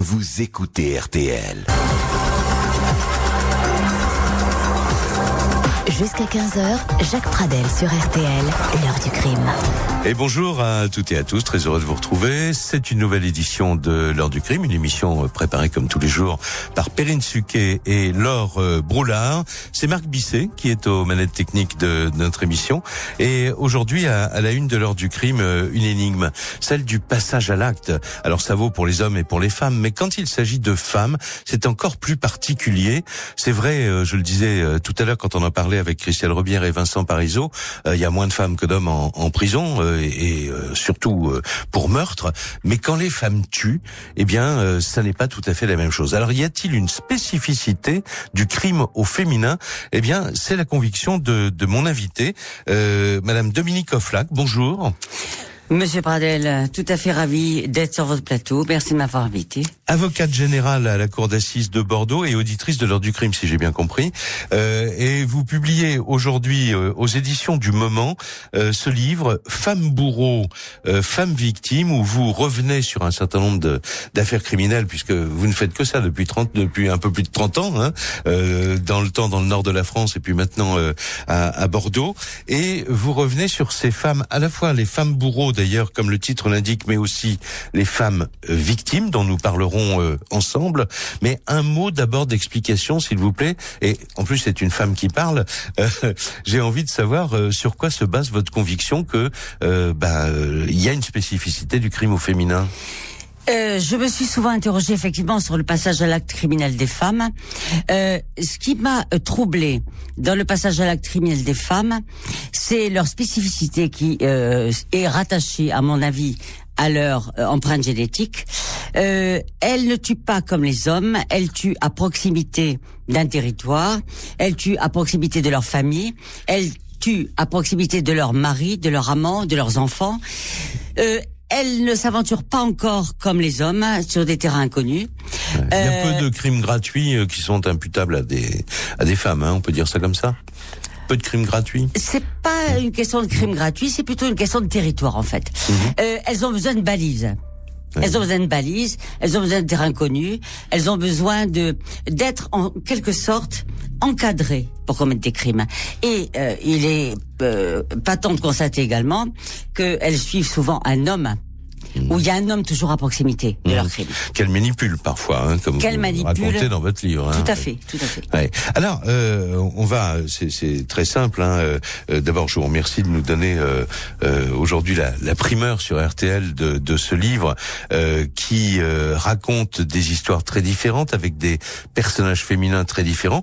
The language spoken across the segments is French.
Vous écoutez RTL. Jusqu'à 15h, Jacques Pradel sur RTL, l'heure du crime. Et bonjour à toutes et à tous, très heureux de vous retrouver. C'est une nouvelle édition de l'heure du crime, une émission euh, préparée comme tous les jours par Perrine Suquet et Laure euh, Broulard. C'est Marc Bisset qui est aux manettes techniques de, notre émission. Et aujourd'hui, à, la une de l'heure du crime, euh, une énigme, celle du passage à l'acte. Alors ça vaut pour les hommes et pour les femmes, mais quand il s'agit de femmes, c'est encore plus particulier. C'est vrai, je le disais tout à l'heure quand on en parlait avec Christiane Robière et Vincent Parisot, il y a moins de femmes que d'hommes en, en prison et, euh, surtout euh, pour meurtre. Mais quand les femmes tuent, eh bien, euh, ça n'est pas tout à fait la même chose. Alors, y a-t-il une spécificité du crime au féminin? Eh bien, c'est la conviction de, de mon invité, Madame Dominique Offlac. Bonjour. Monsieur Pradel, tout à fait ravi d'être sur votre plateau. Merci de m'avoir invité. Avocate générale à la Cour d'assises de Bordeaux et auditrice de l'heure du crime, si j'ai bien compris. Euh, et vous publiez aujourd'hui euh, aux éditions du Moment euh, ce livre Femme bourreau, euh, femme victime, où vous revenez sur un certain nombre d'affaires criminelles, puisque vous ne faites que ça depuis 30, depuis un peu plus de 30 ans, hein, dans le temps dans le nord de la France et puis maintenant à, à Bordeaux. Et vous revenez sur ces femmes, à la fois les femmes bourreaux d'ailleurs, comme le titre l'indique, mais aussi les femmes euh, victimes dont nous parlerons euh, ensemble. Mais un mot d'abord d'explication, s'il vous plaît. Et en plus, c'est une femme qui parle. Euh, j'ai envie de savoir sur quoi se base votre conviction que bah, il y a une spécificité du crime au féminin? Euh, je me suis souvent interrogée effectivement sur le passage à l'acte criminel des femmes. Euh, ce qui m'a euh, troublée dans le passage à l'acte criminel des femmes, c'est leur spécificité qui euh, est rattachée, à mon avis, à leur euh, empreinte génétique. Euh, elles ne tuent pas comme les hommes, elles tuent à proximité d'un territoire, elles tuent à proximité de leur famille, elles tuent à proximité de leur mari, de leur amant, de leurs enfants. Euh, elle ne s'aventure pas encore comme les hommes sur des terrains inconnus. Il y a peu euh, de crimes gratuits euh, qui sont imputables à des à des femmes, hein, on peut dire ça comme ça. Peu de crimes gratuits. C'est pas une question de crimes gratuits, c'est plutôt une question de territoire en fait. Mhm. euh, elles ont besoin de balises. Elles ont besoin de balises, elles ont besoin de terrains connus, elles ont besoin de d'être en quelque sorte encadrées pour commettre des crimes. Et euh, il est euh, patent de constater également qu'elles suivent souvent un homme où il y a un homme toujours à proximité de leur mmh. crime. Qu'elle manipule parfois, hein, comme Qu'elle vous racontez dans votre livre. Hein. Tout à fait, tout à fait. Ouais. Alors, euh, on va, c'est très simple. Hein, euh, euh, D'abord, je vous remercie de nous donner euh, euh aujourd'hui la, la, primeur sur RTL de, de ce livre euh, qui raconte des histoires très différentes avec des personnages féminins très différents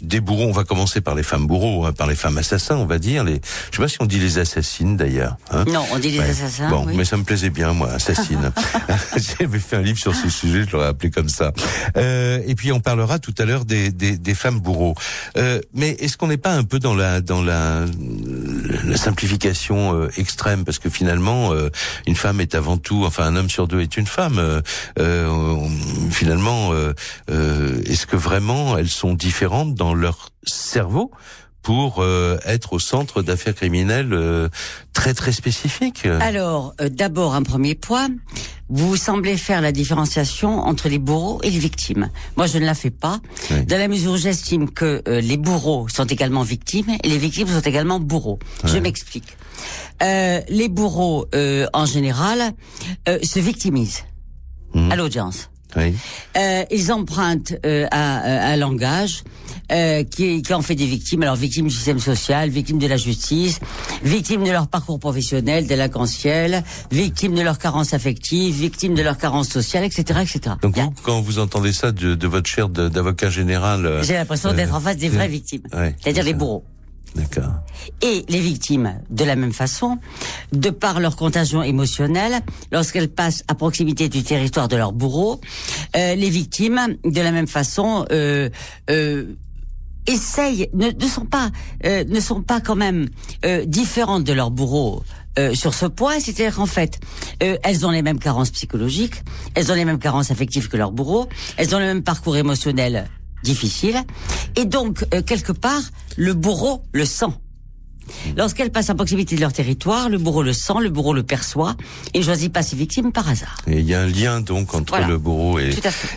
des bourreaux, on va commencer par les femmes bourreaux, hein, par les femmes assassins, on va dire. Les, je sais pas si on dit les assassines d'ailleurs. Hein. Non, on dit les assassins. Bon, mais ça me plaisait bien, moi, assassine. J'avais fait un livre sur ce sujet, je l'aurais appelé comme ça. Euh, et puis on parlera tout à l'heure des, des, des, femmes bourreaux. Euh, mais est-ce qu'on n'est pas un peu dans la dans la, la simplification euh, extrême, parce que finalement, euh, une femme est avant tout, enfin un homme sur deux est une femme. Euh, finalement, est-ce que vraiment elles sont différentes dans leur cerveau pour euh, être au centre d'affaires criminelles euh, très très spécifiques Alors, euh, d'abord un premier point, vous semblez faire la différenciation entre les bourreaux et les victimes. Moi, je ne la fais pas, dans la mesure où j'estime que les bourreaux sont également victimes et les victimes sont également bourreaux. Je m'explique. les bourreaux, en général, se victimisent mmh. à l'audience. Oui. ils empruntent à un langage euh, qui, qui en fait des victimes. Alors victimes du système social, victimes de la justice, victimes de leur parcours professionnel, délinquentiel, victimes de leur carence affective, victimes de leur carence sociale, etc., etc. Donc quand vous entendez ça de, de votre chair d'avocat général, euh, j'ai l'impression d'être en face des vraies victimes, c'est-à-dire les bourreaux. D'accord. Et les victimes, de la même façon, de par leur contagion émotionnelle, lorsqu'elles passent à proximité du territoire de leur bourreau, euh, les victimes, de la même façon, euh, euh, essayent, ne, ne sont pas, euh, ne sont pas quand même euh, différentes de leurs bourreaux. Euh, sur ce point, c'est-à-dire qu'en fait, elles ont les mêmes carences psychologiques, elles ont les mêmes carences affectives que leurs bourreaux, elles ont le même parcours émotionnel difficile, et donc quelque part, le bourreau le sent. Lorsqu'elle passe à proximité de leur territoire, le bourreau le sent, le bourreau le perçoit et ne choisit pas ses victimes par hasard. Et il y a un lien donc entre Voilà. le bourreau et,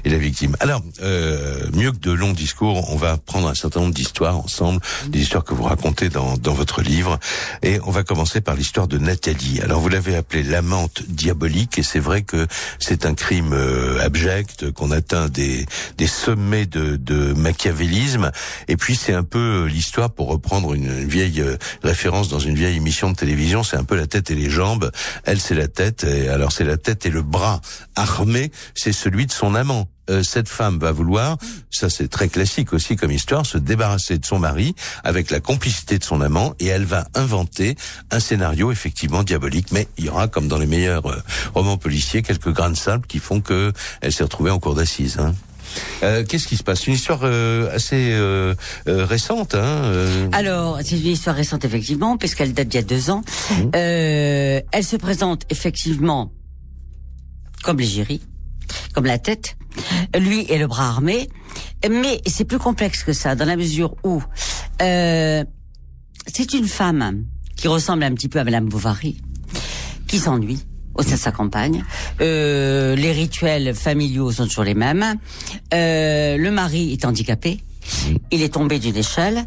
la victime. Alors, euh, mieux que de longs discours, on va prendre un certain nombre d'histoires ensemble, des histoires que vous racontez dans, dans votre livre. Et on va commencer par l'histoire de Nathalie. Alors, vous l'avez appelée l'amante diabolique, et c'est vrai que c'est un crime euh, abject, qu'on atteint des, des sommets de, de machiavélisme. Et puis, c'est un peu euh, l'histoire, pour reprendre une, une vieille euh, référence dans une vieille émission de télévision, c'est un peu la tête et les jambes. Elle, c'est la tête, et alors c'est la tête et le bras armé, c'est celui de son amant. Euh, cette femme va vouloir, ça c'est très classique aussi comme histoire, se débarrasser de son mari avec la complicité de son amant et elle va inventer un scénario effectivement diabolique. Mais il y aura, comme dans les meilleurs euh, romans policiers, quelques grains de sable qui font que elle s'est retrouvée en cour d'assises. Hein. Euh, Qu'est-ce qui se passe? Une histoire euh, assez euh, euh, récente. Hein, euh, Alors, c'est une histoire récente effectivement, puisqu'elle date d'il y a deux ans. Euh, elle se présente effectivement comme l'égérie, comme la tête, lui et le bras armé. Mais c'est plus complexe que ça, dans la mesure où euh, c'est une femme qui ressemble un petit peu à Madame Bovary, qui s'ennuie au sein de sa campagne. Euh, les rituels familiaux sont toujours les mêmes. Euh, le mari est handicapé. Il est tombé d'une échelle.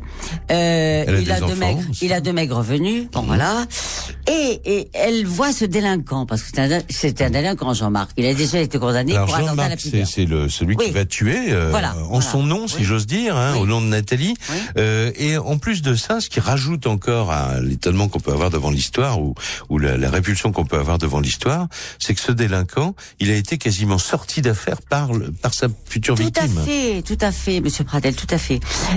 Euh, a il, a enfants maigres, il a de maigres revenus. Bon, voilà. Et, et elle voit ce délinquant, parce que c'est un, délinquant, Jean-Marc. Il a déjà été condamné Alors pour attentat à la Jean-Marc, c'est pudeur. c'est le celui Oui. qui va tuer euh, Voilà, en voilà. son nom, si Oui. j'ose dire, hein, Oui. au nom de Nathalie. Euh, et en plus de ça, ce qui rajoute encore à l'étonnement qu'on peut avoir devant l'histoire ou, ou la, la répulsion qu'on peut avoir devant l'histoire, c'est que ce délinquant, il a été quasiment sorti d'affaire par par sa future Tout à victime. fait, tout à fait, Monsieur Pradel, tout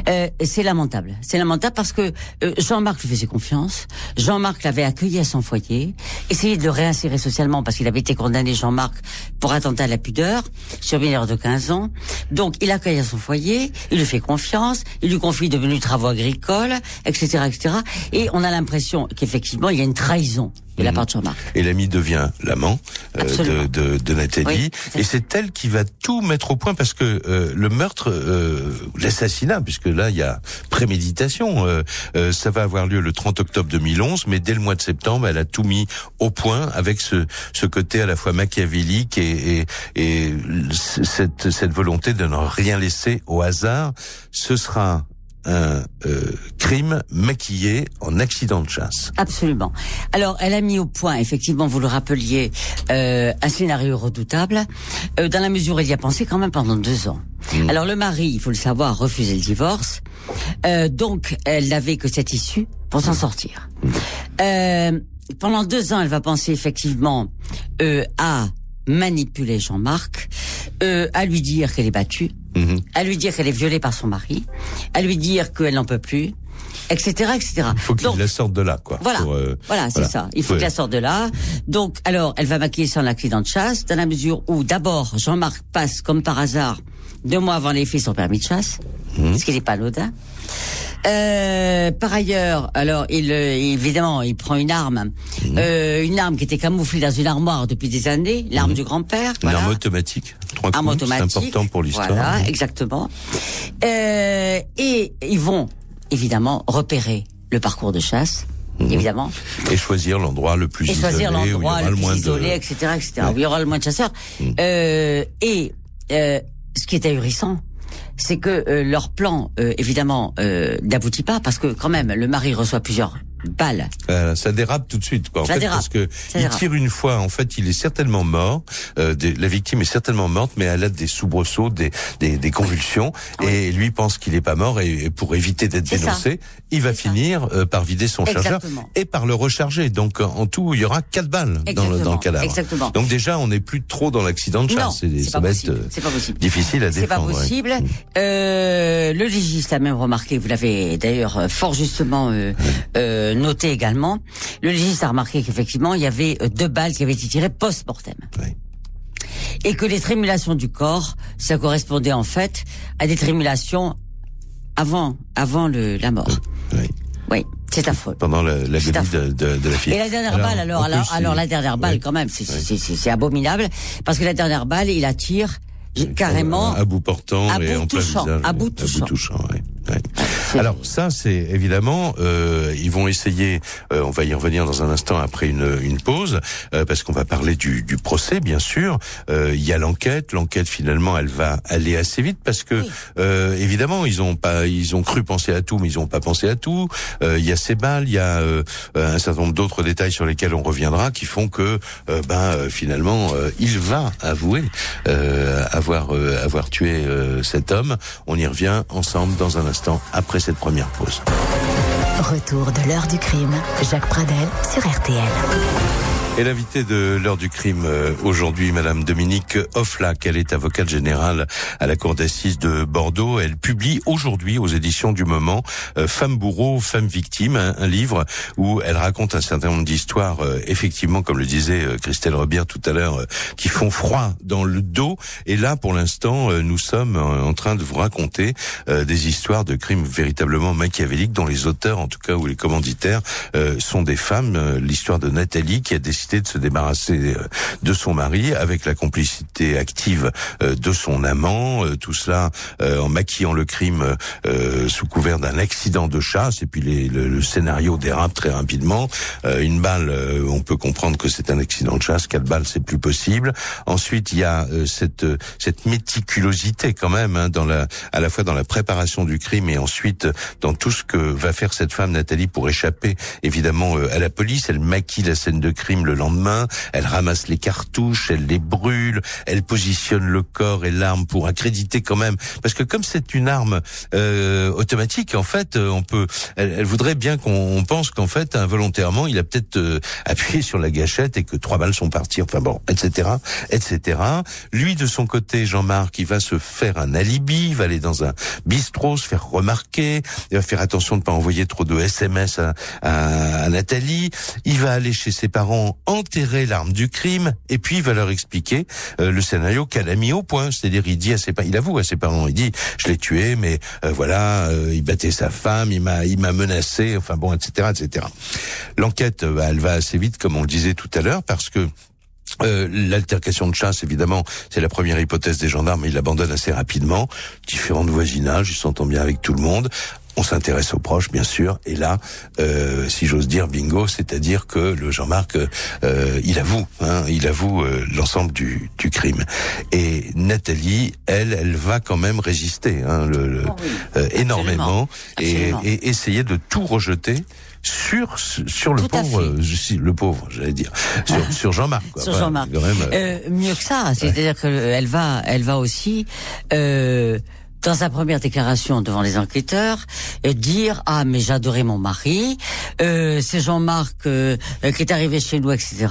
Euh, c'est lamentable, c'est lamentable parce que euh, Jean-Marc lui faisait confiance. Jean-Marc l'avait accueilli à son foyer, essayait de le réinsérer socialement parce qu'il avait été condamné, Jean-Marc, pour attentat à la pudeur sur mineur de 15 ans. Donc il accueille à son foyer, il lui fait confiance, il lui confie de venus travaux agricoles, etc., etc. Et on a l'impression qu'effectivement il y a une trahison de la part de Jean-Marc. Et l'ami devient l'amant euh, de, de, de Nathalie. Oui, et c'est elle qui va tout mettre au point parce que euh, le meurtre, euh, l'assassinat, puisque là il y a préméditation, euh, euh, ça va avoir lieu le 30 octobre 2011, mais dès le mois de septembre, elle a tout mis au point avec ce, ce côté à la fois machiavélique et, et, et cette, cette volonté de ne rien laisser au hasard. Ce sera un euh, crime maquillé en accident de chasse. Absolument. Alors, elle a mis au point, effectivement, vous le rappeliez, euh, un scénario redoutable, euh, dans la mesure où elle y a pensé quand même pendant deux ans. Alors, le mari, il faut le savoir, a refusé le divorce. Euh, donc, elle n'avait que cette issue pour s'en sortir. Euh, pendant deux ans, elle va penser effectivement euh, à manipuler Jean-Marc, euh, à lui dire qu'elle est battue, Mhm. à lui dire qu'elle est violée par son mari, à lui dire qu'elle n'en peut plus, etc., etc. Il faut qu'il la sorte de là, quoi. voilà, pour, euh, voilà, c'est voilà. ça. Il faut Ouais. que la sorte de là. Donc, alors, elle va maquiller son accident de chasse dans la mesure où, d'abord, Jean-Marc passe, comme par hasard, deux mois avant les faits, son permis de chasse, Mhm. ce qui n'est pas anodin. Euh, par ailleurs, alors il euh, évidemment il prend une arme, Mhm. euh, une arme qui était camouflée dans une armoire depuis des années, l'arme du grand-père. Une voilà. arme automatique. Trois Arme coups, c'est automatique. important pour l'histoire. Mhm. Voilà, exactement. Euh, et ils vont évidemment repérer le parcours de chasse, évidemment, Et choisir l'endroit le plus et isolé, choisir où il y l'endroit aura le le plus moins isolé, de... etc., etc. Ouais. Où il y aura le moins de chasseurs. Euh, et euh, ce qui est ahurissant, c'est que euh, leur plan, euh, évidemment, euh, n'aboutit pas parce que quand même, le mari reçoit plusieurs balles. Euh, ça dérape tout de suite, quoi. En Ça fait, dérape. parce que Ça il dérape. tire une fois. En fait, il est certainement mort. Euh, des- la victime est certainement morte, mais elle a des soubresauts, des, des, des convulsions, Oui. et lui pense qu'il est pas mort. Et, et pour éviter d'être ça. dénoncé, il va finir euh, par vider son chargeur et par le recharger. Donc, en- tout, il y aura quatre balles dans le, dans le cadavre. Exactement. Donc déjà, on n'est plus trop dans l'accident de chasse. C'est- pas euh, pas possible. difficile à C'est pas défendre. ouais. possible. Euh, le légiste a même remarqué, vous l'avez d'ailleurs fort justement euh, euh, noté également, le légiste a remarqué qu'effectivement il y avait euh, deux balles qui avaient été tirées post-mortem. Ouais. Et que les trémulations du corps, ça correspondait en fait à des trémulations avant, avant le, la mort. Ouais. Oui, c'est affreux. Pendant la, la C'est guenille de, de, de la fille. Et la dernière balle, alors, alors, plus, alors il- la dernière balle, ouais. quand même, c'est Ouais. c'est- c'est- c'est abominable, parce que la dernière balle, il la tire carrément. à bout portant à et bout en plein touchant, visage. à bout touchant. touchant, ouais. Alors ça, c'est évidemment, euh, ils vont essayer. Euh, on va y revenir dans un instant après une, une pause, euh, parce qu'on va parler du, du procès, bien sûr. Euh, il y a l'enquête. L'enquête, finalement, elle va aller assez vite parce que, euh, évidemment, ils ont pas, ils ont cru penser à tout, mais ils ont pas pensé à tout. Euh, il y a ces balles, il y a un certain nombre d'autres détails sur lesquels on reviendra, qui font que, ben, finalement, il va avouer avoir avoir tué cet homme. On y revient ensemble dans un instant après cette première pause. Retour de l'heure du crime, Jacques Pradel sur RTL. Et l'invité de l'heure du crime euh, aujourd'hui, Madame Dominique Offlac, elle est avocate générale à la cour d'assises de Bordeaux. Elle publie aujourd'hui aux éditions du Moment euh, Femme bourreau, femme victime, un, livre où elle raconte un certain nombre d'histoires, euh, effectivement, comme le disait Christelle Robert tout à l'heure, qui font froid dans le dos. Et là, pour l'instant, nous sommes en train de vous raconter des histoires de crimes véritablement machiavéliques dont les auteurs, en tout cas, ou les commanditaires, sont des femmes. L'histoire de Nathalie qui a décidé de se débarrasser euh, de son mari avec la complicité active euh, de son amant, euh, tout cela en maquillant le crime sous couvert d'un accident de chasse et puis les, le, scénario dérape très rapidement. une balle, on peut comprendre que c'est un accident de chasse, quatre balles c'est plus possible. Ensuite, il y a cette cette méticulosité quand même hein, dans la à la fois dans la préparation du crime et ensuite dans tout ce que va faire cette femme Nathalie pour échapper évidemment à la police. Elle maquille la scène de crime, le lendemain, elle ramasse les cartouches, elle les brûle, elle positionne le corps et l'arme pour accréditer quand même, parce que comme c'est une arme euh, automatique, en fait, euh, on peut, elle, voudrait bien qu'on pense qu'en fait, involontairement, il a peut-être euh, appuyé sur la gâchette et que trois balles sont parties, enfin bon, etc., etc. Lui, de son côté, Jean-Marc, il va se faire un alibi, il va aller dans un bistrot, se faire remarquer, il va faire attention de ne pas envoyer trop de SMS à, à Nathalie, il va aller chez ses parents enterrer l'arme du crime et puis il va leur expliquer euh, le scénario qu'elle a mis au point. C'est-à-dire, il dit à ses il avoue à ses parents, il dit, je l'ai tué, mais euh, voilà, euh, il battait sa femme, il m'a, il m'a menacé, enfin bon, etc., etc. L'enquête, elle va assez vite, comme on le disait tout à l'heure, parce que L'altercation de chasse, évidemment, c'est la première hypothèse des gendarmes, il l'abandonne assez rapidement. Différents voisinages, il s'entend bien avec tout le monde. On s'intéresse aux proches, bien sûr, et là, euh, si j'ose dire, bingo, c'est-à-dire que le Jean-Marc, euh, il avoue, hein, il avoue euh, l'ensemble du, du, crime. Et Nathalie, elle, elle va quand même résister, hein, le, oh euh, énormément, Et, et, essayer de tout rejeter sur sur le pauvre, euh, le pauvre, j'allais dire, sur, sur Jean-Marc. Sur Jean-Marc. Euh, mieux que ça, c'est-à-dire qu'elle va, elle va aussi. Euh, dans sa première déclaration devant les enquêteurs, euh, dire ah mais j'adorais mon mari, euh, c'est Jean-Marc euh, qui est arrivé chez nous, etc.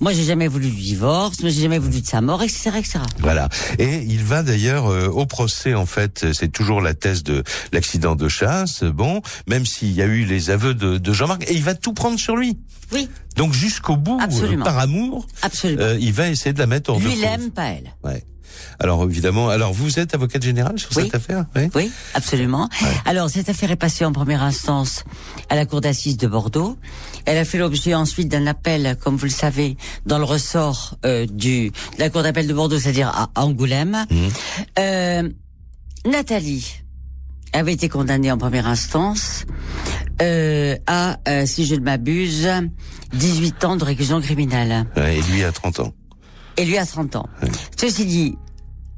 Moi j'ai jamais voulu du divorce, moi j'ai jamais voulu de sa mort, etc., etc. Voilà. Et il va d'ailleurs au procès en fait, c'est toujours la thèse de l'accident de chasse. Bon, même s'il y a eu les aveux de, de Jean-Marc, et il va tout prendre sur lui. Oui. Donc jusqu'au bout, par amour, Absolument. il va essayer de la mettre en Lui, il aime, pas elle. Ouais. Alors évidemment, alors vous êtes avocate générale sur cette affaire oui, oui absolument. Alors cette affaire est passée en première instance à la cour d'assises de Bordeaux. Elle a fait l'objet ensuite d'un appel, comme vous le savez, dans le ressort euh, du de la cour d'appel de Bordeaux, c'est-à-dire à Angoulême. Mmh. Euh, Nathalie avait été condamnée en première instance euh, à, euh, si je ne m'abuse, 18 ans de réclusion criminelle. et lui à 30 ans. Et lui à 30 ans. Ceci dit,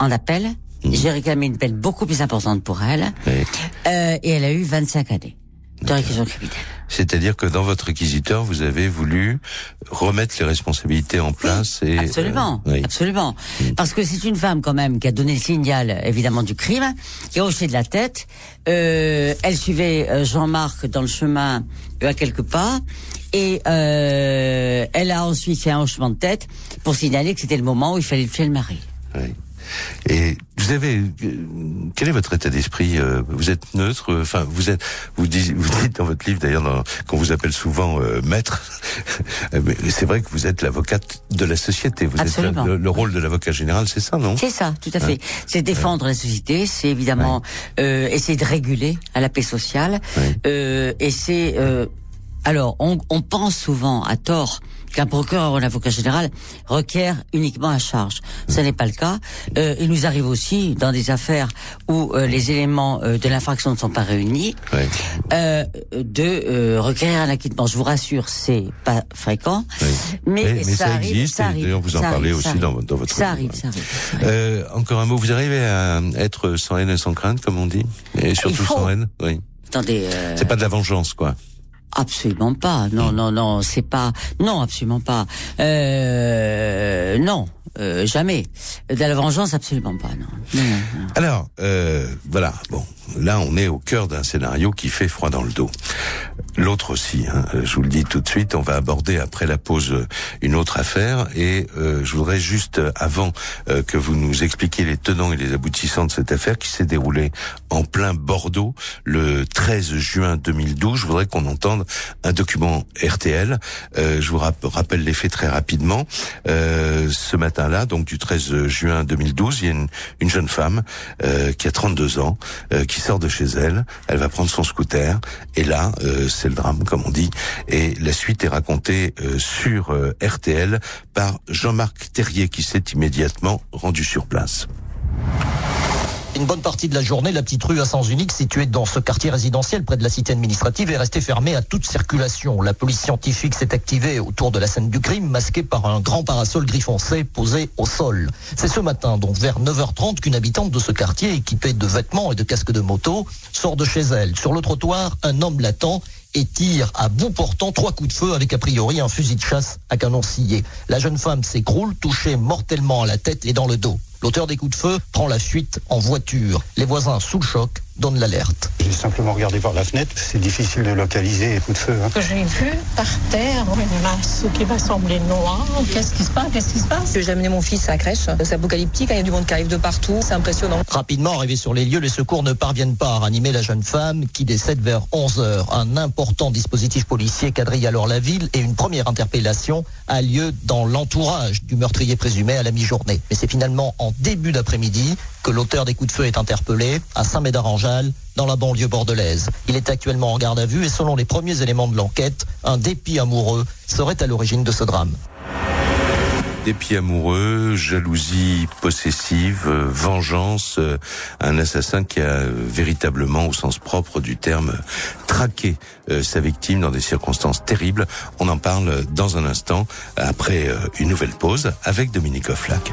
en appel. Mhm. J'ai réclamé une peine beaucoup plus importante pour elle. Euh, et elle a eu 25 années de réquisition criminelle. C'est-à-dire que dans votre réquisiteur, vous avez voulu remettre les responsabilités en place et absolument, euh, absolument, mhm. parce que c'est une femme quand même qui a donné le signal évidemment du crime, qui a hoché de la tête. Euh, elle suivait euh, Jean-Marc dans le chemin à quelques pas et euh, elle a ensuite fait un hochement de tête pour signaler que c'était le moment où il fallait tuer le mari. Oui. Et vous avez quel est votre état d'esprit euh, Vous êtes neutre Enfin, vous êtes vous dites, vous dites dans votre livre d'ailleurs qu'on vous appelle souvent euh, maître. Mais c'est vrai que vous êtes l'avocate de la société. Vous êtes le, rôle de l'avocat général, c'est ça, non? C'est ça, tout à fait. Hein c'est défendre la société, c'est évidemment euh, essayer de réguler à la paix sociale, euh, et c'est alors on, on pense souvent à tort qu'un procureur ou un avocat général requiert uniquement à charge. Ce n'est pas le cas. Euh, il nous arrive aussi, dans des affaires où euh, les éléments euh, de l'infraction ne sont pas réunis, Ouais. euh, de euh, requérir un acquittement. Je vous rassure, c'est pas fréquent, Oui. mais, Mais- mais ça, ça arrive, existe, d'ailleurs, vous en parlez arrive, aussi dans- dans votre Ça livre. arrive, ça arrive. ça. Euh, encore un mot, vous arrivez à être sans haine et sans crainte, comme on dit? Et surtout sans haine Oui. Attendez. euh, C'est pas de la vengeance, quoi. Absolument pas. Non, non, non, c'est pas. Non, absolument pas. Euh, non, euh, jamais. De la vengeance, absolument pas. Non. Non, non, non. Alors, euh, voilà, bon, là on est au cœur d'un scénario qui fait froid dans le dos. L'autre aussi, hein, je vous le dis tout de suite, on va aborder après la pause euh, une autre affaire et euh, je voudrais juste, euh, avant que vous nous expliquiez les tenants et les aboutissants de cette affaire qui s'est déroulée en plein Bordeaux le 13 juin 2012, je voudrais qu'on entende un document RTL. Je vous rap- rappelle les faits très rapidement. Ce matin-là, donc du 13 juin 2012, il y a une, une jeune femme qui a 32 ans, euh, sort de chez elle. Elle va prendre son scooter et là, euh, c'est le drame, comme on dit. Et la suite est racontée euh, sur euh, RTL par Jean-Marc Terrier, qui s'est immédiatement rendu sur place. Une bonne partie de la journée, la petite rue à sens unique située dans ce quartier résidentiel près de la cité administrative est restée fermée à toute circulation. La police scientifique s'est activée autour de la scène du crime, masquée par un grand parasol gris foncé posé au sol. C'est ce matin, donc vers 9h30, qu'une habitante de ce quartier, équipée de vêtements et de casques de moto, sort de chez elle. Sur le trottoir, un homme l'attend et tire à bout portant trois coups de feu avec a priori un fusil de chasse à canon scié. La jeune femme s'écroule, touchée mortellement à la tête et dans le dos. L'auteur des coups de feu prend la fuite en voiture. Les voisins, sous le choc, donnent l'alerte. J'ai simplement regardé par la fenêtre. C'est difficile de localiser les coups de feu. hein. j'ai vu par terre une masse qui m'a semblé noire. Qu'est-ce qui se passe? Qu'est-ce qui se passe? J'ai amené mon fils à la crèche. C'est apocalyptique, il y a du monde qui arrive de partout, c'est impressionnant. Rapidement arrivés sur les lieux, les secours ne parviennent pas à ranimer la jeune femme qui décède vers 11 heures. Un important dispositif policier quadrille alors la ville et une première interpellation a lieu dans l'entourage du meurtrier présumé à la mi-journée. Mais c'est finalement en début d'après-midi que l'auteur des coups de feu est interpellé à Saint-Médard-en-Jalles dans la banlieue bordelaise. Il est actuellement en garde à vue et selon les premiers éléments de l'enquête, un dépit amoureux serait à l'origine de ce drame. Dépit amoureux, jalousie possessive, vengeance, un assassin qui a véritablement, au sens propre du terme, traqué euh, sa victime dans des circonstances terribles. On en parle dans un instant, après euh, une nouvelle pause, avec Dominique Offlac.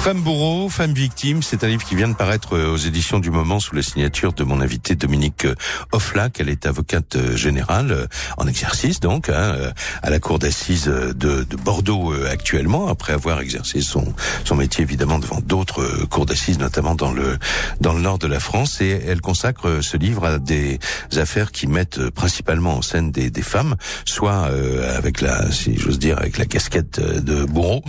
Femme bourreau, femme victime, c'est un livre qui vient de paraître euh, aux éditions du moment sous la signature de mon invité Dominique euh, Offlac. Elle est avocate euh, générale en exercice donc hein, à la cour d'assises de, de Bordeaux actuellement, après avoir exercé son son métier évidemment devant d'autres cours d'assises, notamment dans le dans le nord de la France. Et elle consacre ce livre à des affaires qui mettent principalement en scène des, femmes, soit avec la, si j'ose dire, avec la casquette de bourreau,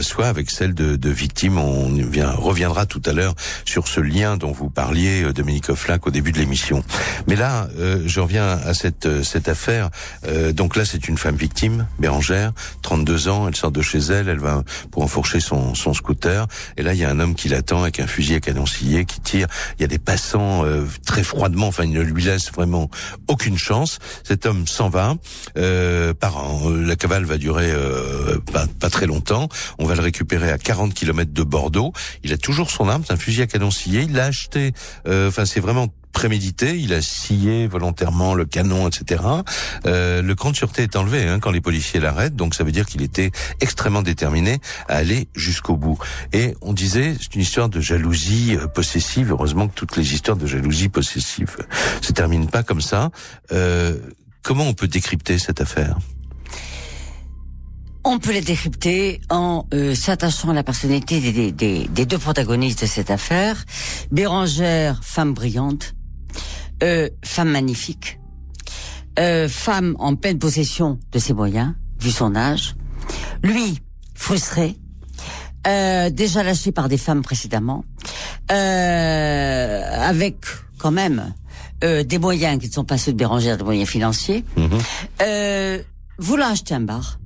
soit avec celle de victime. On vient, reviendra tout à l'heure sur ce lien dont vous parliez, euh, Dominique Offlac, au début de l'émission. Mais là, euh, je reviens à cette euh, cette affaire. Euh, donc là, c'est une femme victime, Bérangère, 32 ans. Elle sort de chez elle, elle va pour enfourcher son, son scooter. Et là, il y a un homme qui l'attend avec un fusil à canon scié qui tire. Il y a des passants euh, très froidement. Enfin, il ne lui laisse vraiment aucune chance. Cet homme s'en va. Euh, par an. La cavale va durer pas, pas très longtemps. On va le récupérer à 40 km de Bordeaux. Il a toujours son arme, c'est un fusil à canon scié. Il l'a acheté. euh, Enfin, c'est vraiment prémédité, il a scié volontairement le canon, etc. Euh, le cran de sûreté est enlevé hein, quand les policiers l'arrêtent, donc ça veut dire qu'il était extrêmement déterminé à aller jusqu'au bout. Et on disait, c'est une histoire de jalousie euh, possessive. Heureusement que toutes les histoires de jalousie possessive se terminent pas comme ça. Euh, comment on peut décrypter cette affaire? On peut les décrypter en euh, s'attachant à la personnalité des, des- des- des deux protagonistes de cette affaire. Bérangère, femme brillante, euh, femme magnifique, euh, femme en pleine possession de ses moyens, vu son âge. Lui, frustré, déjà lâché par des femmes précédemment, avec quand même des moyens qui ne sont pas ceux de Bérangère, des moyens financiers, voulant acheter un bar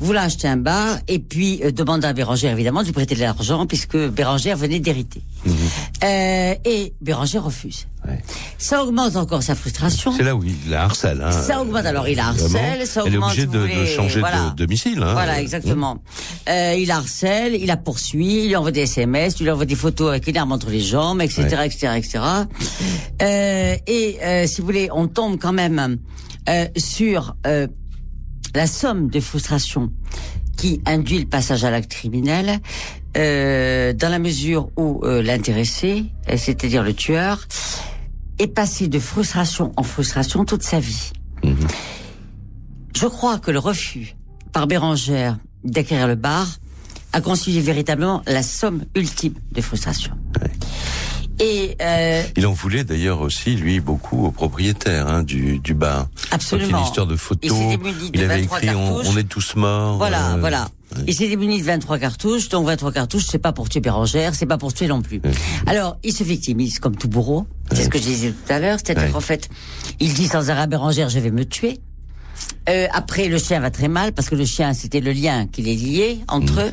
voulait acheter un bar et puis euh, demande à Bérangère évidemment de lui prêter de l'argent puisque Bérangère venait d'hériter. Euh, et Bérangère refuse. Ça augmente encore sa frustration. C'est là où il la harcèle. Hein, ça augmente alors il harcèle, Vraiment. ça augmente. Elle est obligée de, vous de changer voilà. de domicile. Hein. Voilà, exactement. Euh, il harcèle, il la poursuit, il lui envoie des SMS, il lui envoie des photos avec une arme entre les jambes, etc., Ouais. etc., etc. Euh, et euh, si vous voulez, on tombe quand même euh, sur euh, la somme de frustration qui induit le passage à l'acte criminel, euh, dans la mesure où euh, l'intéressé, euh, c'est-à-dire le tueur, est passé de frustration en frustration toute sa vie. Je crois que le refus par Bérangère d'acquérir le bar a constitué véritablement la somme ultime de frustration. Et euh, Il en voulait d'ailleurs aussi, lui, beaucoup au propriétaire hein, du, du bar. Absolument. Donc, il une histoire de Il photos. de Il avait 23 écrit on, est tous morts. Voilà, euh, voilà. Il s'est démuni de 23 cartouches, donc 23 cartouches, c'est pas pour tuer Bérangère, c'est pas pour tuer non plus. Alors, il se victimise comme tout bourreau, c'est ce que je disais tout à l'heure, c'est-à-dire Ouais. qu'en fait, il dit sans arrêt à Bérangère, je vais me tuer. Euh, après, le chien va très mal, parce que le chien, c'était le lien qui les liait entre eux.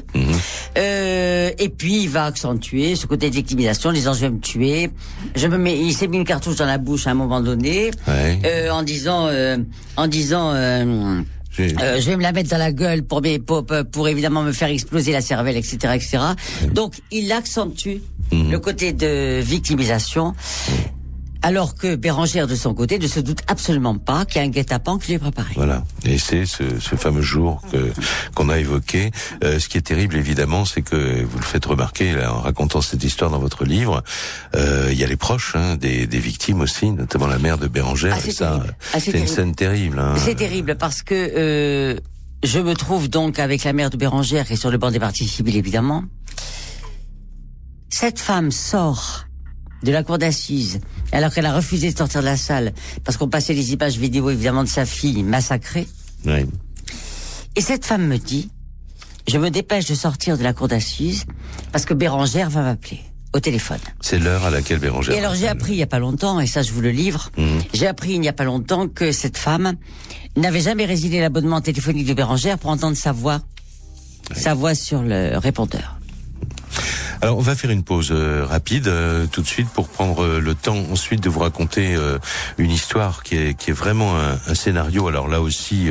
Euh, et puis, il va accentuer ce côté de victimisation, disant, je vais me tuer. Je me mets, il s'est mis une cartouche dans la bouche à un moment donné, Ouais. euh, en disant, euh, en disant, euh, euh, je vais me la mettre dans la gueule pour, mes- pour, pour, pour évidemment me faire exploser la cervelle, etc., etc. Donc, il accentue le côté de victimisation. Alors que Bérangère, de son côté, ne se doute absolument pas qu'il y a un guet-apens qui lui est préparé. Voilà. Et c'est ce, ce fameux jour qu'on a évoqué. Euh, ce qui est terrible, évidemment, c'est que vous le faites remarquer là, en racontant cette histoire dans votre livre. euh, Il y a les proches hein, des, des victimes aussi, notamment la mère de Bérangère. Ah, et ça. Ah, c'est une scène terrible. Hein. C'est terrible parce que euh, je me trouve donc avec la mère de Bérangère qui est sur le banc des parties civiles évidemment. Cette femme sort de la cour d'assises alors qu'elle a refusé de sortir de la salle parce qu'on passait les images vidéo évidemment de sa fille massacrée. Ouais. Et cette femme me dit, je me dépêche de sortir de la cour d'assises parce que Bérangère va m'appeler au téléphone. C'est l'heure à laquelle Bérangère. Et alors j'ai appris il y a pas longtemps, et ça je vous le livre, j'ai appris il n'y a pas longtemps que cette femme n'avait jamais résilié l'abonnement téléphonique de Bérangère pour entendre sa voix, sa voix sur le répondeur. Alors on va faire une pause euh, rapide euh, tout de suite pour prendre euh, le temps ensuite de vous raconter euh, une histoire qui est qui est vraiment un, un scénario. Alors là aussi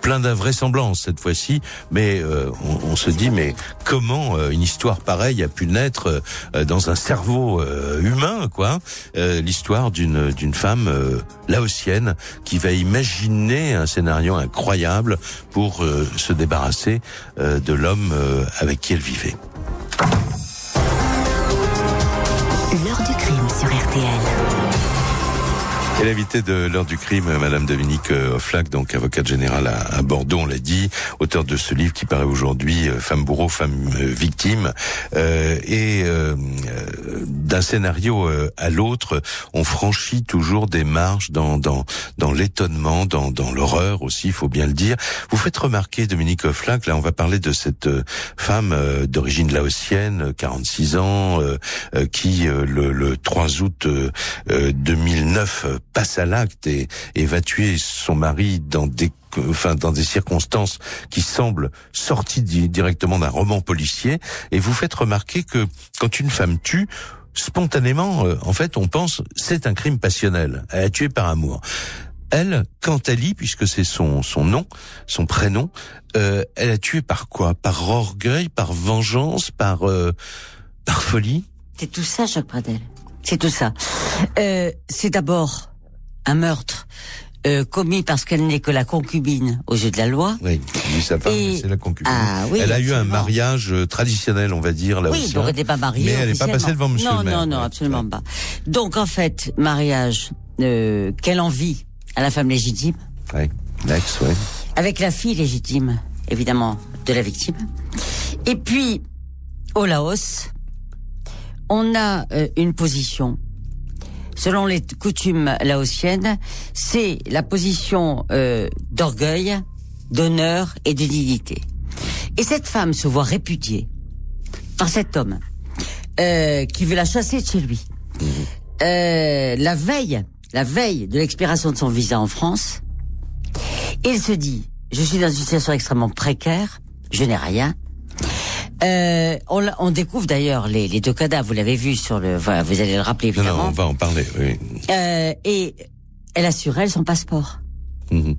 plein d'invraisemblances cette fois-ci, mais on, on se dit mais comment une histoire pareille a pu naître dans un cerveau humain quoi L'histoire d'une d'une femme laotienne qui va imaginer un scénario incroyable pour se débarrasser de l'homme avec qui elle vivait. L'heure du crime sur RTL. Et l'invité de l'heure du crime, Madame Dominique euh, Offlac, donc avocate générale à, Bordeaux, on l'a dit, auteur de ce livre qui paraît aujourd'hui, euh, Femme bourreau, femme euh, victime, Euh, et euh, d'un scénario à l'autre, on franchit toujours des marges dans dans dans l'étonnement, dans dans l'horreur aussi, il faut bien le dire. Vous faites remarquer, Dominique Offlac, là, on va parler de cette femme d'origine laotienne, euh, 46 ans, euh, qui le, le 3 août euh, euh, 2009 euh, passe à l'acte et, et va tuer son mari dans des enfin dans des circonstances qui semblent sorties di- directement d'un roman policier. Et vous faites remarquer que quand une femme tue spontanément euh, en fait on pense c'est un crime passionnel. Elle a tué par amour. Elle, lit, puisque c'est son son nom, son prénom, euh, elle a tué par quoi? Par orgueil, par vengeance, par euh, par folie? C'est tout ça, Jacques Pradel. C'est tout ça. Euh, c'est d'abord un meurtre euh, commis parce qu'elle n'est que la concubine aux yeux de la loi. Oui, sa femme, Et- c'est la concubine. Ah oui, elle a eu un mariage euh, traditionnel, on va dire là Oui, aussi. donc elle n'était pas mariée. Mais elle n'est pas passée devant Monsieur non, le maire. Non, non, absolument ouais. pas. Donc en fait, mariage, euh, quelle envie à la femme légitime, Ouais, Lex, ouais. avec la fille légitime, évidemment, de la victime. Et puis, au Laos, on a euh, une position. Selon les coutumes laotiennes, c'est la position euh, d'orgueil, d'honneur et de dignité. Et cette femme se voit répudiée par cet homme euh, qui veut la chasser de chez lui. Euh, la veille, la veille de l'expiration de son visa en France, il se dit, je suis dans une situation extrêmement précaire, je n'ai rien. Euh, on, on découvre d'ailleurs les, les deux cadavres, vous l'avez vu sur le... Voilà, vous allez le rappeler Non, non, évidemment. on va en parler. Oui. Euh, et elle a sur elle son passeport. Mhm.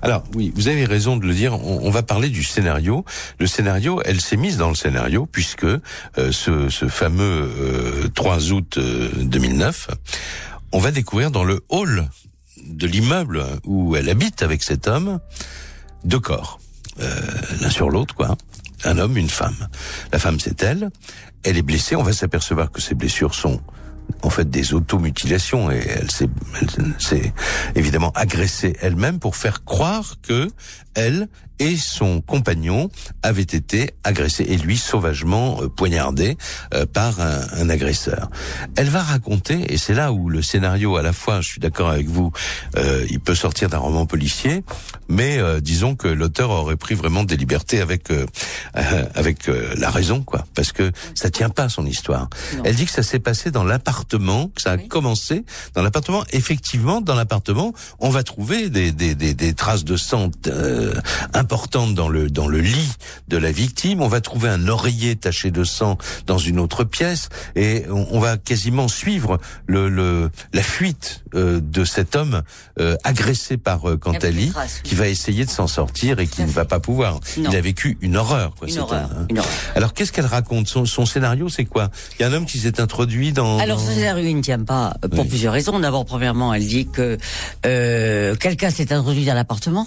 Alors oui, vous avez raison de le dire. On, on va parler du scénario. Le scénario, elle s'est mise dans le scénario puisque euh, ce, ce fameux euh, 3 août euh, 2009, on va découvrir dans le hall de l'immeuble où elle habite avec cet homme deux corps, euh, l'un sur l'autre, quoi. Un homme, une femme. La femme, c'est elle. Elle est blessée. On va s'apercevoir que ces blessures sont en fait des automutilations et elle s'est elle s'est évidemment agressée elle-même pour faire croire que elle et son compagnon avaient été agressés et lui sauvagement euh, poignardé euh, par un, un agresseur. Elle va raconter et c'est là où le scénario à la fois, je suis d'accord avec vous, euh, il peut sortir d'un roman policier, mais euh, disons que l'auteur aurait pris vraiment des libertés avec euh, euh, avec euh, la raison quoi, parce que ça tient pas son histoire. Non. Elle dit que ça s'est passé dans l'appartement, que ça a Oui. commencé dans l'appartement. Effectivement, dans l'appartement, on va trouver des, des, des, des traces de sang importantes dans le dans le lit de la victime. On va trouver un oreiller taché de sang dans une autre pièce, et on, on va quasiment suivre le, le la fuite euh, de cet homme euh, agressé par euh, Cantali, traces, oui. qui va essayer de s'en sortir et qui ne va pas pouvoir. Non. Il a vécu une horreur. Quoi, Une horreur, homme, hein. une horreur. Alors qu'est-ce qu'elle raconte? Son, son scénario, c'est quoi? Il y a un homme qui s'est introduit dans. Alors, ce scénario, il ne tient pas euh, pour Oui. plusieurs raisons. D'abord, premièrement, elle dit que euh, quelqu'un s'est introduit dans l'appartement.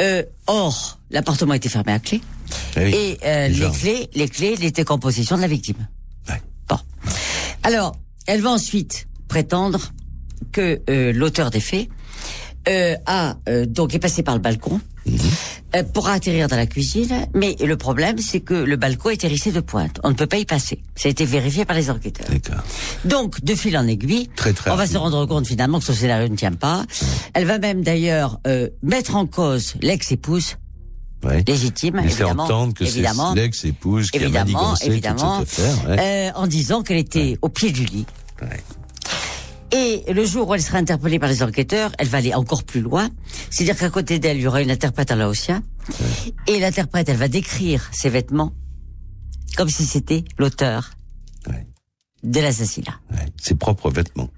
Euh, or, l'appartement était fermé à clé. Ah oui, et euh, les clés, les clés n'étaient qu'en possession de la victime. Ouais. Bon. Alors, elle va ensuite prétendre que euh, l'auteur des faits a donc est passé par le balcon Mhm. Euh, pour atterrir dans la cuisine, mais le problème c'est que le balcon est hérissé de pointe. On ne peut pas y passer. Ça a été vérifié par les enquêteurs. D'accord. Donc, de fil en aiguille, Très, très on va rapide. se rendre compte finalement que ce scénario ne tient pas. Elle va même d'ailleurs euh, mettre en cause l'ex-épouse Ouais. légitime, Il évidemment, entendre que c'est l'ex-épouse qui a évidemment, évidemment, toute cette affaire. ouais. euh, en disant qu'elle était au pied du lit. Et le jour où elle sera interpellée par les enquêteurs, elle va aller encore plus loin. C'est-à-dire qu'à côté d'elle, il y aura une interprète en laotien. Et l'interprète, elle va décrire ses vêtements comme si c'était l'auteur Ouais. de l'assassinat. Ouais. Ses propres vêtements.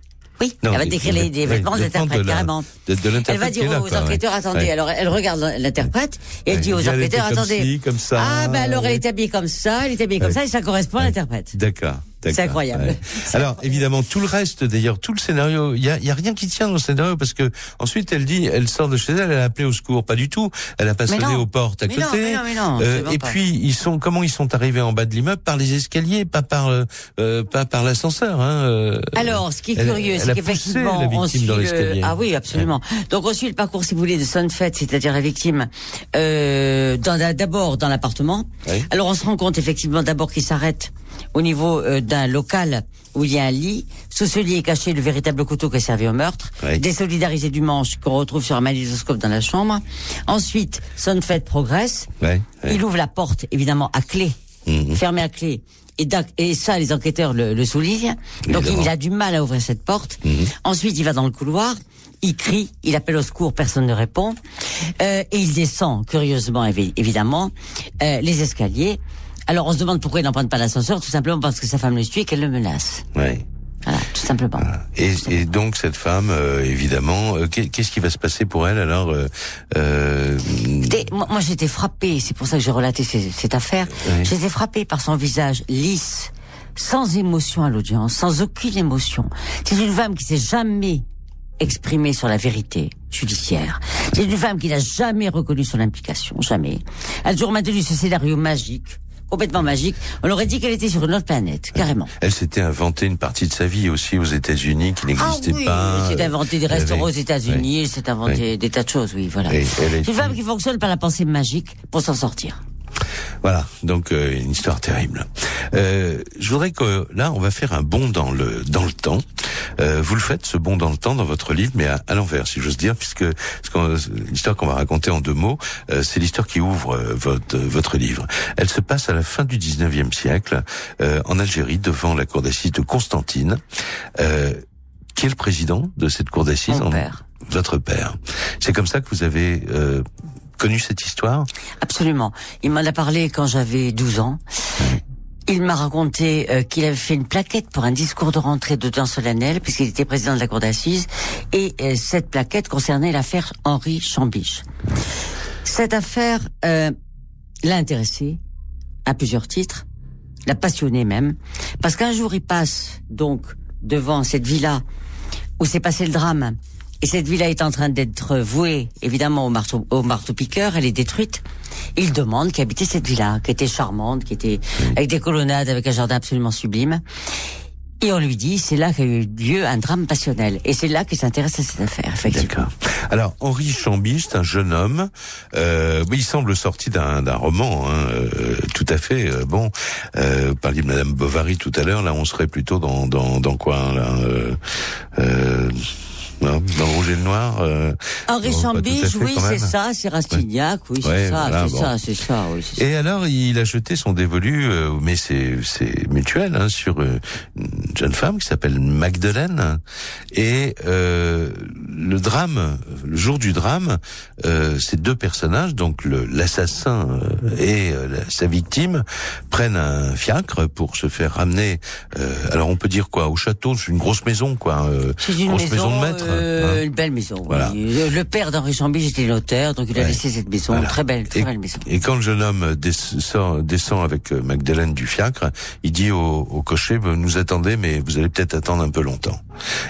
Oui, Non, elle va décrire les vêtements- ouais, de l'interprète, carrément. De, de Elle va dire là, aux ouais. enquêteurs, attendez, alors elle regarde l'interprète et elle dit aux enquêteurs, comme attendez. ci, comme ça, ah, ben alors elle est habillée comme ça, elle est habillée comme ça et ça correspond à l'interprète. D'accord. C'est incroyable. ouais. Alors incroyable. évidemment tout le reste d'ailleurs tout le scénario il y a, y a rien qui tient dans le scénario parce que ensuite elle dit elle sort de chez elle elle a appelé au secours pas du tout elle a pas sonné aux portes à Mais côté non, mais non, mais non, Euh, et pas. puis ils sont comment ils sont arrivés en bas de l'immeuble? Par les escaliers pas par euh, euh, pas par l'ascenseur hein, euh, Alors, ce qui est elle- curieux, c'est qu'effectivement, on victime suit dans le... Ah oui, absolument. Donc, on suit le parcours, si vous voulez, de Sunfet, c'est-à-dire la victime, euh, d'abord dans l'appartement. Alors, on se rend compte effectivement d'abord qu'il s'arrête au niveau euh, d'un local où il y a un lit. Sous ce lit est caché le véritable couteau qui a servi au meurtre. Oui. Désolidarisé du manche qu'on retrouve sur un magnétoscope dans la chambre. Ensuite, Sunfet progresse. Il ouvre la porte, évidemment, à clé, Mhm. fermée à clé. Et, ça, les enquêteurs le, le soulignent. Donc, Évidemment. il a du mal à ouvrir cette porte. Ensuite, il va dans le couloir. Il crie, il appelle au secours, personne ne répond. Euh, et il descend, curieusement, évi- évidemment, euh, les escaliers. Alors, on se demande pourquoi il n'emprunte pas l'ascenseur, tout simplement parce que sa femme le suit et qu'elle le menace. ouais. Voilà, tout simplement. Et, et donc cette femme, euh, évidemment, euh, qu'est- qu'est-ce qui va se passer pour elle alors euh, euh, moi, moi, j'étais frappée, c'est pour ça que j'ai relaté ces- cette affaire. Oui. J'étais frappée par son visage lisse, sans émotion à l'audience, sans aucune émotion. C'est une femme qui s'est jamais exprimée sur la vérité judiciaire. C'est une femme qui n'a jamais reconnu son implication, jamais. Elle a toujours maintenu ce scénario magique, complètement magique. On aurait dit qu'elle était sur une autre planète, carrément. Elle s'était inventé une partie de sa vie aussi aux États-Unis qui n'existait ah oui, pas. elle s'est inventé des restaurants aux États-Unis, Ouais. elle s'est inventé des tas de choses, oui, voilà. C'est une femme qui fonctionne par la pensée magique pour s'en sortir. Voilà, donc euh, une histoire terrible. Euh, je voudrais que là, on va faire un bond dans le dans le temps. Euh, vous le faites ce bond dans le temps dans votre livre, mais à, à l'envers, si j'ose dire, puisque l'histoire qu'on va raconter en deux mots, euh, c'est l'histoire qui ouvre euh, votre votre livre. Elle se passe à la fin du 19e siècle euh, en Algérie, devant la cour d'assises de Constantine. Euh, qui est le président de cette cour d'assises Mon En- père. Votre père. C'est comme ça que vous avez euh, connu cette histoire? Absolument. Il m'en a parlé quand j'avais 12 ans. Il m'a raconté euh, qu'il avait fait une plaquette pour un discours de rentrée de temps solennel, puisqu'il était président de la cour d'assises, et euh, cette plaquette concernait l'affaire Henri Chambiche. Cette affaire euh, l'a intéressé à plusieurs titres, l'a passionné même, parce qu'un jour il passe donc devant cette villa où s'est passé le drame, et cette villa est en train d'être vouée évidemment au marteau, au marteau piqueur, elle est détruite. Il demande qui habitait cette villa, qui était charmante, qui était avec des colonnades, avec un jardin absolument sublime. Et on lui dit, c'est là qu'a eu lieu un drame passionnel. Et c'est là qu'il s'intéresse à cette affaire, effectivement. Alors, Henri Chambiche, c'est un jeune homme. Euh, il semble sorti d'un roman, hein, euh, tout à fait. Euh, bon, euh, parliez de Madame Bovary tout à l'heure. Là, on serait plutôt dans dans, dans quoi là euh, euh, non, dans Rouge et le Noir. Euh, Henri Chambiche, fait, oui, c'est ça, c'est Rastignac, oui, c'est Ouais, ça, voilà, c'est bon. ça, c'est ça, oui, ça. Et alors, il a jeté son dévolu, euh, mais c'est c'est mutuel, hein, sur euh, une jeune femme qui s'appelle Magdeleine. Et euh, le drame, le jour du drame, euh, ces deux personnages, donc le- l'assassin et euh, sa victime, prennent un fiacre pour se faire ramener. euh, alors, on peut dire quoi Au château, c'est une grosse maison, quoi. euh, C'est une grosse maison, de maître. Euh, hein. une belle maison. oui. Voilà. Le le père d'Henri Chambiche était notaire, donc il a laissé cette maison, Voilà. très belle, très Et- belle maison. Et quand le jeune homme descend, descend avec euh, Magdalene du fiacre, il dit au, au cocher, Ben, nous attendez, mais vous allez peut-être attendre un peu longtemps.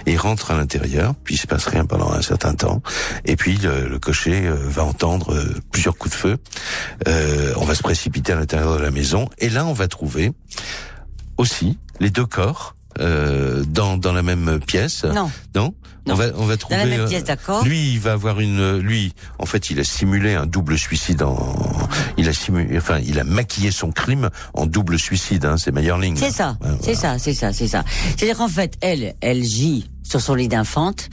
Et il rentre à l'intérieur, puis il se passe rien pendant un certain temps. Et puis le, le cocher euh, va entendre euh, plusieurs coups de feu. Euh, on va se précipiter à l'intérieur de la maison. Et là, on va trouver aussi les deux corps euh, dans, dans la même pièce. Non. Non, Non. On va on va trouver. Dans la même euh, pièce, d'accord. lui, il va avoir une. Lui, en fait, il a simulé un double suicide. En, il a simulé, enfin, il a maquillé son crime en double suicide. Hein, c'est Meyerling. C'est ça, Ouais, c'est voilà. ça, c'est ça, c'est ça. C'est-à-dire qu'en fait, elle, elle gît sur son lit d'infante,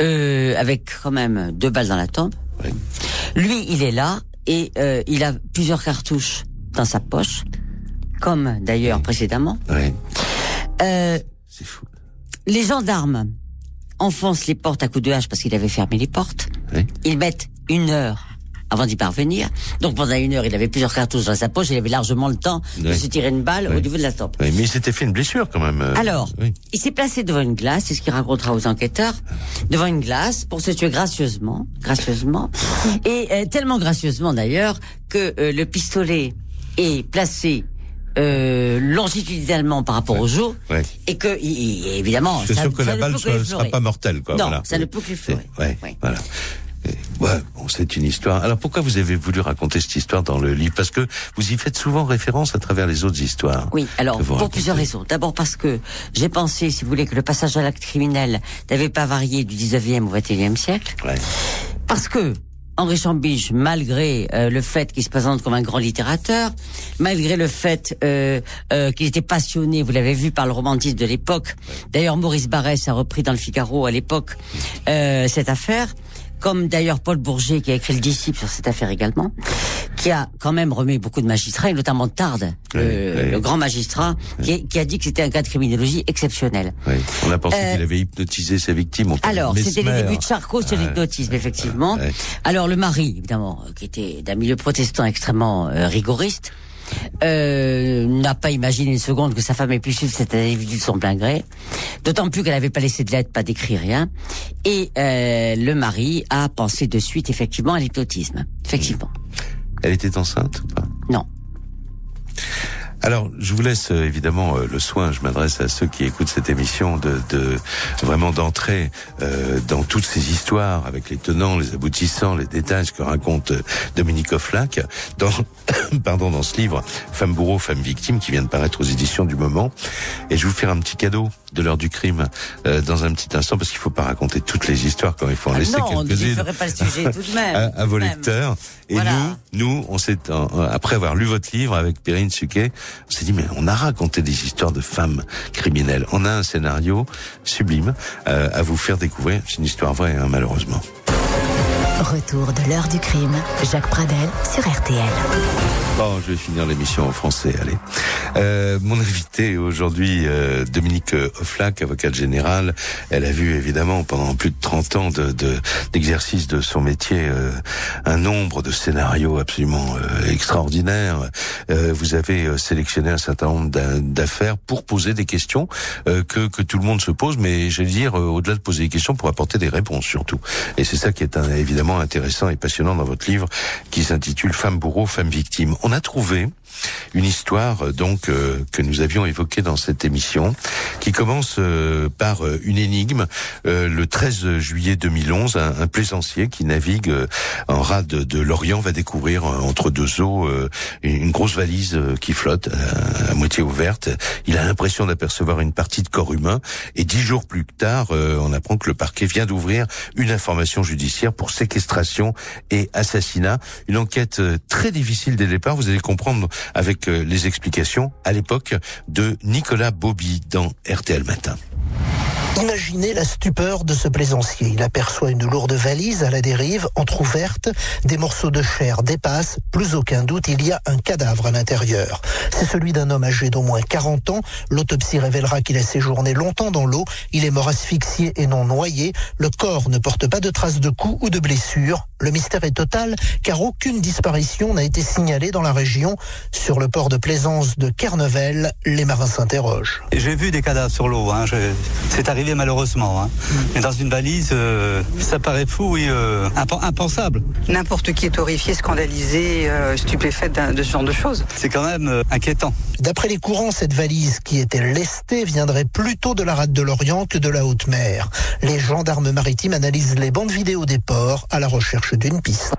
euh, avec quand même deux balles dans la tempe. Ouais. Lui, il est là et euh, il a plusieurs cartouches dans sa poche, comme d'ailleurs précédemment. Ouais, Euh, c'est fou. les gendarmes enfoncent les portes à coups de hache parce qu'il avait fermé les portes. Oui. Ils mettent une heure avant d'y parvenir. Donc pendant une heure, il avait plusieurs cartouches dans sa poche. Il avait largement le temps de Oui. se tirer une balle au Oui. niveau de la tempe. Ouais, mais il s'était fait une blessure quand même. euh, Alors, oui. il s'est placé devant une glace, c'est ce qu'il racontera aux enquêteurs, devant une glace pour se tuer gracieusement, gracieusement, et euh, tellement gracieusement d'ailleurs que euh, le pistolet est placé euh, longitudinalement par rapport au jour, Ouais. et que évidemment, C'est sûr que ça la balle ne sera pas mortelle, quoi. Non, voilà. ça ne peut que l'effleurer. C'est- Ouais, voilà. Ouais, bon, c'est une histoire. Alors pourquoi vous avez voulu raconter cette histoire dans le livre? Parce que vous y faites souvent référence à travers les autres histoires. Oui, alors pour racontez. plusieurs raisons. D'abord parce que j'ai pensé, si vous voulez, que le passage à l'acte criminel n'avait pas varié du 19e au 21e siècle. Ouais. Parce que Henri Chambiche, malgré euh, le fait qu'il se présente comme un grand littérateur, malgré le fait euh, euh, qu'il était passionné, vous l'avez vu, par le romantisme de l'époque. D'ailleurs, Maurice Barrès a repris dans le Figaro à l'époque euh, cette affaire, comme d'ailleurs Paul Bourget qui a écrit le disciple sur cette affaire également, qui a quand même remis beaucoup de magistrats, et notamment Tarde, Oui, le, oui. le grand magistrat, qui, a dit que c'était un cas de criminologie exceptionnel. On a pensé Euh, qu'il avait hypnotisé ses victimes. Alors, c'était les débuts de Charcot sur Ouais. l'hypnotisme, effectivement. Alors, le mari, évidemment, euh, qui était d'un milieu protestant extrêmement euh, rigoriste, euh, n'a pas imaginé une seconde que sa femme ait pu suivre cet individu de son plein gré. D'autant plus qu'elle n'avait pas laissé de lettre, pas d'écrit, rien. Et euh, le mari a pensé de suite, effectivement, à l'hypnotisme. Effectivement. Elle était enceinte ou pas? Non. Alors, je vous laisse euh, évidemment euh, le soin. Je m'adresse à ceux qui écoutent cette émission de, de vraiment d'entrer euh, dans toutes ces histoires avec les tenants, les aboutissants, les détails que raconte euh, Dominique Offlac dans pardon dans ce livre Femme bourreau, femme victime qui vient de paraître aux éditions du Moment. Et je vais vous faire un petit cadeau de l'heure du crime euh, dans un petit instant parce qu'il faut pas raconter toutes les histoires quand il faut en Ah laisser non, on ne quelques-unes ferait pas le sujet tout de même. à, à vos même. lecteurs. Et Voilà. nous, nous, on s'est après avoir lu votre livre avec Perrine Suquet, on s'est dit mais on a raconté des histoires de femmes criminelles. On a un scénario sublime euh, à vous faire découvrir. C'est une histoire vraie, hein, malheureusement. Retour de l'heure du crime. Jacques Pradel sur RTL. Bon, je vais finir l'émission en français, allez. Euh, mon invité aujourd'hui, euh, Dominique Offlac, avocate générale. Elle a vu évidemment pendant plus de 30 ans de d'exercice de, son métier euh, un nombre de scénarios absolument euh, extraordinaires. Euh, vous avez sélectionné un certain nombre d'affaires pour poser des questions que, que tout le monde se pose, mais je vais dire au-delà de poser des questions pour apporter des réponses surtout. Et c'est ça qui est évidemment intéressant et passionnant dans votre livre qui s'intitule Femmes bourreaux, femmes victimes on a trouvé une histoire euh, donc euh, que nous avions évoquée dans cette émission, qui commence euh, par une énigme. le 13 juillet 2011, un, plaisancier qui navigue en rade de, l'Orient va découvrir entre deux eaux une grosse valise qui flotte à, moitié ouverte. Il a l'impression d'apercevoir une partie de corps humain et dix jours plus tard, on apprend que le parquet vient d'ouvrir une information judiciaire pour séquestration et assassinat. Une enquête très difficile dès le départ. Vous allez comprendre avec euh, les explications à l'époque de Nicolas Bobby dans RTL Matin. Imaginez la stupeur de ce plaisancier. Il aperçoit une lourde valise à la dérive, entr'ouverte, des morceaux de chair dépassent, plus aucun doute, il y a un cadavre à l'intérieur. C'est celui d'un homme âgé d'au moins 40 ans. L'autopsie révélera qu'il a séjourné longtemps dans l'eau. Il est mort asphyxié et non noyé. Le corps ne porte pas de traces de coups ou de blessures. Le mystère est total car aucune disparition n'a été signalée dans la région. Sur le port de plaisance de Kernevel, les marins s'interrogent. J'ai vu des cadavres sur l'eau. Hein. C'est arrivé malheureusement. Hein. Mais dans une valise, euh, ça paraît fou et euh, impensable. N'importe qui est horrifié, scandalisé, euh, stupéfait de ce genre de choses. C'est quand même inquiétant. D'après les courants, cette valise qui était lestée viendrait plutôt de la rade de l'Orient que de la haute mer. Les gendarmes maritimes analysent les bandes vidéo des ports à la recherche d'une piste.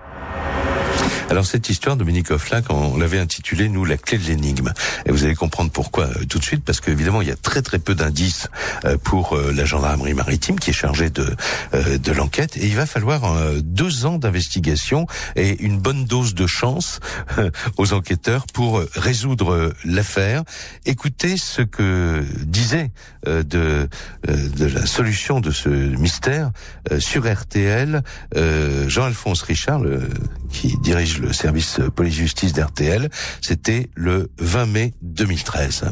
Alors cette histoire, Dominique Offlac, on l'avait intitulée, nous, la clé de l'énigme. Et vous allez comprendre pourquoi euh, tout de suite, parce qu'évidemment, il y a très très peu d'indices euh, pour euh, la gendarmerie maritime qui est chargée de, de l'enquête. Et il va falloir deux ans d'investigation et une bonne dose de chance aux enquêteurs pour résoudre l'affaire. Écoutez ce que disait de, de la solution de ce mystère sur RTL Jean-Alphonse Richard, le, qui dirige le service police-justice d'RTL. C'était le 20 mai 2013.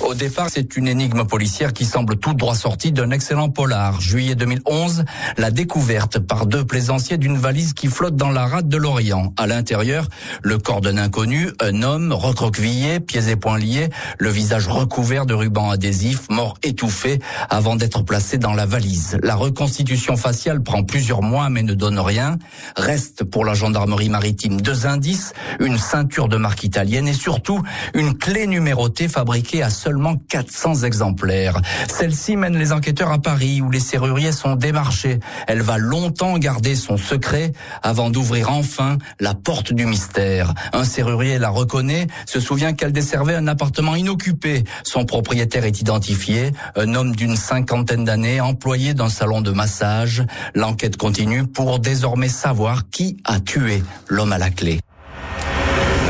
Au départ, c'est une énigme policière qui semble tout droit sortie d'un excellent polar. Juillet 2011, la découverte par deux plaisanciers d'une valise qui flotte dans la rade de l'Orient. À l'intérieur, le corps d'un inconnu, un homme recroquevillé, pieds et poings liés, le visage recouvert de rubans adhésifs, mort étouffé avant d'être placé dans la valise. La reconstitution faciale prend plusieurs mois mais ne donne rien. Reste pour la gendarmerie maritime deux indices, une ceinture de marque italienne et surtout une clé numérotée fabriquée à seulement 400 exemplaires. Celle-ci mène les enquêteurs à Paris où les serruriers sont démarchés. Elle va longtemps garder son secret avant d'ouvrir enfin la porte du mystère. Un serrurier la reconnaît, se souvient qu'elle desservait un appartement inoccupé. Son propriétaire est identifié, un homme d'une cinquantaine d'années, employé d'un salon de massage. L'enquête continue pour désormais savoir qui a tué l'homme à la clé.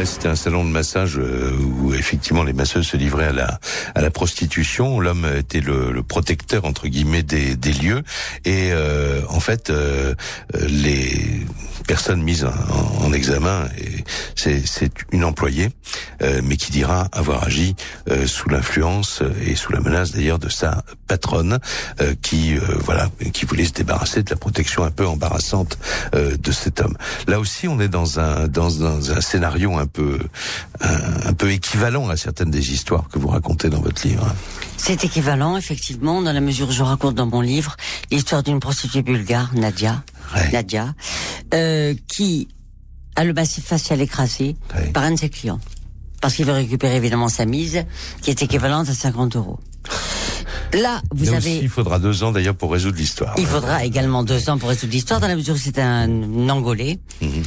C'était un salon de massage euh, où effectivement les masseuses se livraient à la à la prostitution. L'homme était le, le, protecteur entre guillemets des, des lieux et euh, en fait euh, les personnes mises en, en examen c'est une employée mais qui dira avoir agi sous l'influence et sous la menace d'ailleurs de sa patronne qui voilà qui voulait se débarrasser de la protection un peu embarrassante de cet homme. Là aussi on est dans un dans un scénario un peu un, peu équivalent à certaines des histoires que vous racontez dans votre livre. C'est équivalent, effectivement, dans la mesure où je raconte dans mon livre l'histoire d'une prostituée bulgare, Nadia, Nadia, euh, qui a le massif facial écrasé par un de ses clients. Parce qu'il veut récupérer évidemment sa mise, qui est équivalente à 50 euros. Là, vous Là avez. Aussi, il faudra deux ans d'ailleurs pour résoudre l'histoire. Il faudra également deux ans pour résoudre l'histoire, dans la mesure où c'est un Angolais mhm.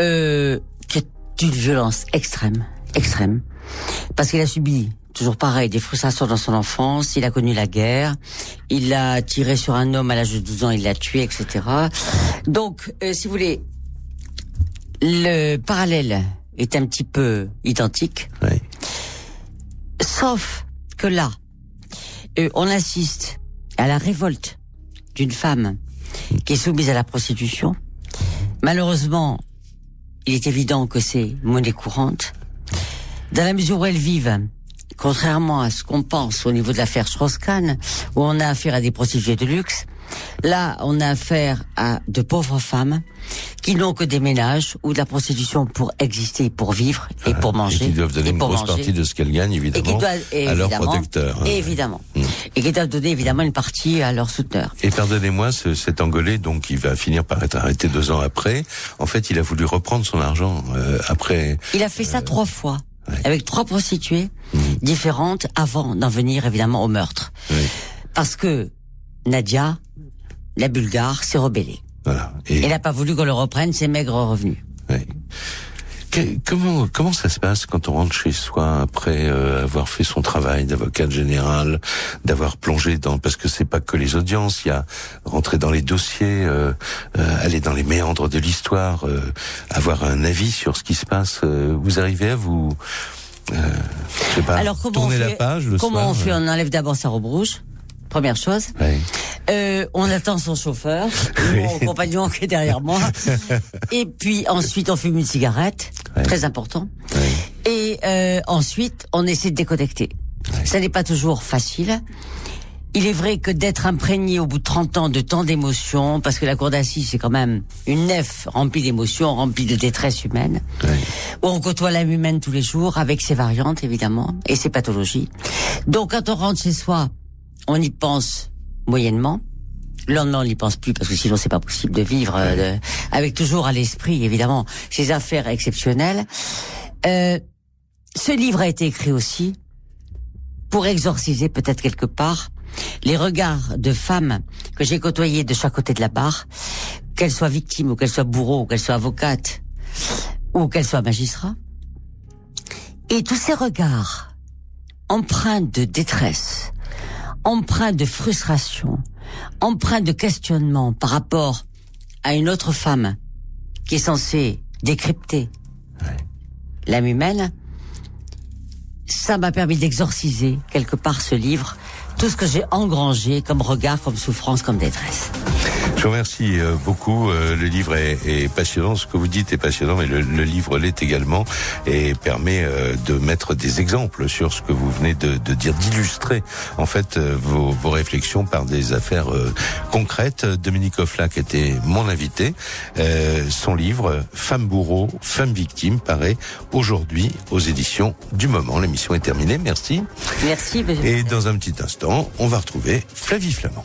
euh, qui d'une violence extrême, extrême, parce qu'il a subi toujours pareil, des frustrations dans son enfance, il a connu la guerre, il a tiré sur un homme à l'âge de 12 ans, il l'a tué, etc. Donc, euh, si vous voulez, le parallèle est un petit peu identique, oui. sauf que là, euh, on assiste à la révolte d'une femme qui est soumise à la prostitution. Malheureusement, il est évident que c'est monnaie courante. Dans la mesure où elles vivent, contrairement à ce qu'on pense au niveau de l'affaire Strauss-Kahn, où on a affaire à des prostituées de luxe, Là, on a affaire à de pauvres femmes qui n'ont que des ménages ou de la prostitution pour exister, pour vivre et pour manger. Et qui doivent donner une grosse manger. partie de ce qu'elles gagnent, évidemment, à leurs protecteurs. hein. Évidemment. Et qui doivent donner évidemment une partie à leurs souteneurs. Et pardonnez-moi, ce, cet Angolais, donc, il va finir par être arrêté deux ans après. En fait, il a voulu reprendre son argent euh, après. Il a fait ça trois fois. Avec trois prostituées différentes avant d'en venir évidemment au meurtre. Parce que Nadia, la Bulgare, s'est rebellée. Voilà. Et... Elle n'a pas voulu qu'on le reprenne ses maigres revenus. Que- comment comment ça se passe quand on rentre chez soi après euh, avoir fait son travail d'avocat général, d'avoir plongé dans parce que c'est pas que les audiences, il y a rentrer dans les dossiers, euh, euh, aller dans les méandres de l'histoire, euh, avoir un avis sur ce qui se passe. euh, vous arrivez à vous euh, je sais pas, Alors comment tourner on fait la page le Comment soir, on fait On enlève d'abord sa robe rouge. Première chose. ouais. Euh, on attend son chauffeur, mon compagnon qui est derrière moi. Et puis ensuite on fume une cigarette, très important. Et euh, ensuite on essaie de déconnecter. Ça n'est pas toujours facile. Il est vrai que d'être imprégné au bout de 30 ans de tant d'émotions, parce que la cour d'assises c'est quand même une nef remplie d'émotions, remplie de détresse humaine, où on côtoie l'âme humaine tous les jours avec ses variantes évidemment et ses pathologies. Donc quand on rentre chez soi, on y pense moyennement. Le lendemain, on n'y pense plus parce que sinon c'est pas possible de vivre euh, avec toujours à l'esprit évidemment ces affaires exceptionnelles. Euh, ce livre a été écrit aussi pour exorciser peut-être quelque part les regards de femmes que j'ai côtoyées de chaque côté de la barre, qu'elles soient victimes ou qu'elles soient bourreaux ou qu'elles soient avocates ou qu'elles soient magistrats. Et tous ces regards empreints de détresse, empreints de frustration, empreints de questionnement par rapport à une autre femme qui est censée décrypter l'âme humaine, ça m'a permis d'exorciser quelque part ce livre, tout ce que j'ai engrangé comme regard, comme souffrance, comme détresse. Je vous remercie euh, beaucoup. Euh, Le livre est, est passionnant. Ce que vous dites est passionnant, mais le, le livre l'est également et permet euh, de mettre des exemples sur ce que vous venez de, de dire, d'illustrer en fait vos, vos réflexions par des affaires concrètes. Dominique Offlac était mon invité. Euh, son livre Femme bourreau, femme victime paraît aujourd'hui aux éditions du moment. L'émission est terminée. Merci. Merci. Et dans un petit instant, on va retrouver Flavie Flamand.